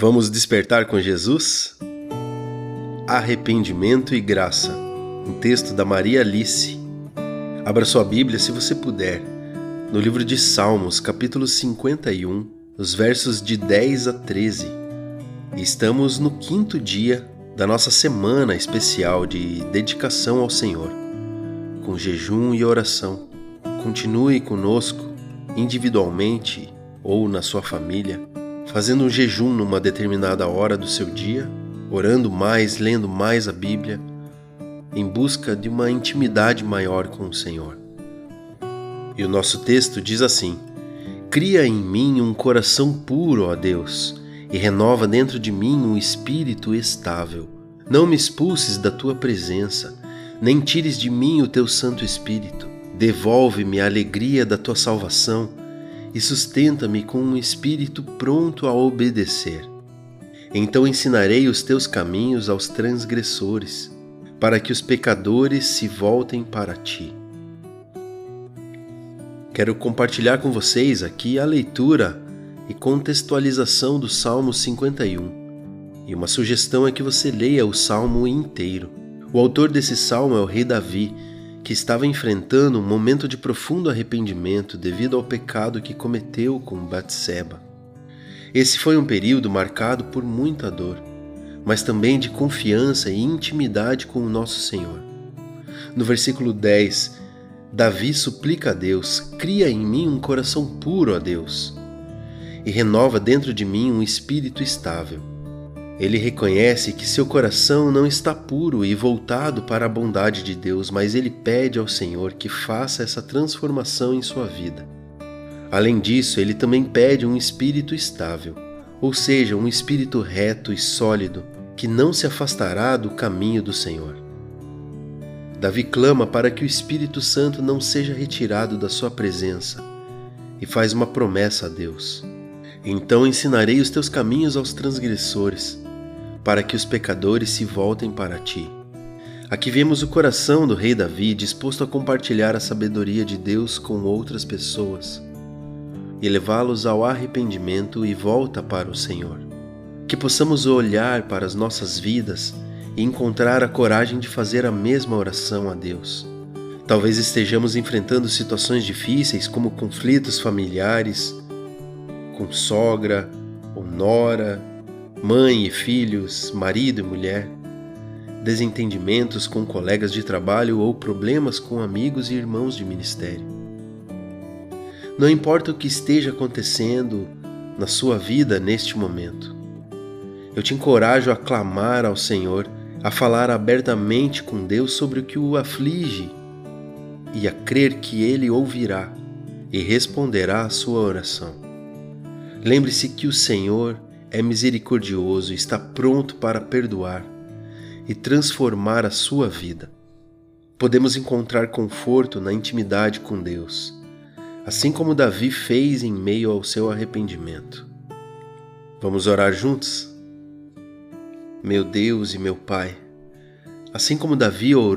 Vamos despertar com Jesus? Arrependimento e graça. Um texto da Maria Alice. Abra sua Bíblia se você puder. No livro de Salmos, capítulo 51, os versos de 10 a 13. estamos no quinto dia da nossa semana especial de dedicação ao Senhor, com jejum e oração. Continue conosco, individualmente ou na sua família fazendo um jejum numa determinada hora do seu dia, orando mais, lendo mais a Bíblia, em busca de uma intimidade maior com o Senhor. E o nosso texto diz assim: Cria em mim um coração puro, ó Deus, e renova dentro de mim um espírito estável. Não me expulses da tua presença, nem tires de mim o teu Santo Espírito. Devolve-me a alegria da tua salvação e sustenta-me com um espírito pronto a obedecer. Então ensinarei os teus caminhos aos transgressores, para que os pecadores se voltem para ti. Quero compartilhar com vocês aqui a leitura e contextualização do Salmo 51. E uma sugestão é que você leia o salmo inteiro. O autor desse salmo é o rei Davi, que estava enfrentando um momento de profundo arrependimento devido ao pecado que cometeu com Batseba. Esse foi um período marcado por muita dor, mas também de confiança e intimidade com o nosso Senhor. No versículo 10, Davi suplica a Deus: Cria em mim um coração puro a Deus, e renova dentro de mim um espírito estável. Ele reconhece que seu coração não está puro e voltado para a bondade de Deus, mas ele pede ao Senhor que faça essa transformação em sua vida. Além disso, ele também pede um espírito estável, ou seja, um espírito reto e sólido que não se afastará do caminho do Senhor. Davi clama para que o Espírito Santo não seja retirado da sua presença e faz uma promessa a Deus. Então ensinarei os teus caminhos aos transgressores para que os pecadores se voltem para ti. Aqui vemos o coração do rei Davi disposto a compartilhar a sabedoria de Deus com outras pessoas e levá-los ao arrependimento e volta para o Senhor. Que possamos olhar para as nossas vidas e encontrar a coragem de fazer a mesma oração a Deus. Talvez estejamos enfrentando situações difíceis como conflitos familiares com sogra ou nora, mãe e filhos, marido e mulher, desentendimentos com colegas de trabalho ou problemas com amigos e irmãos de ministério. Não importa o que esteja acontecendo na sua vida neste momento, eu te encorajo a clamar ao Senhor, a falar abertamente com Deus sobre o que o aflige e a crer que Ele ouvirá e responderá à sua oração. Lembre-se que o Senhor é misericordioso está pronto para perdoar e transformar a sua vida. Podemos encontrar conforto na intimidade com Deus, assim como Davi fez em meio ao seu arrependimento. Vamos orar juntos? Meu Deus e meu Pai, assim como Davi orou,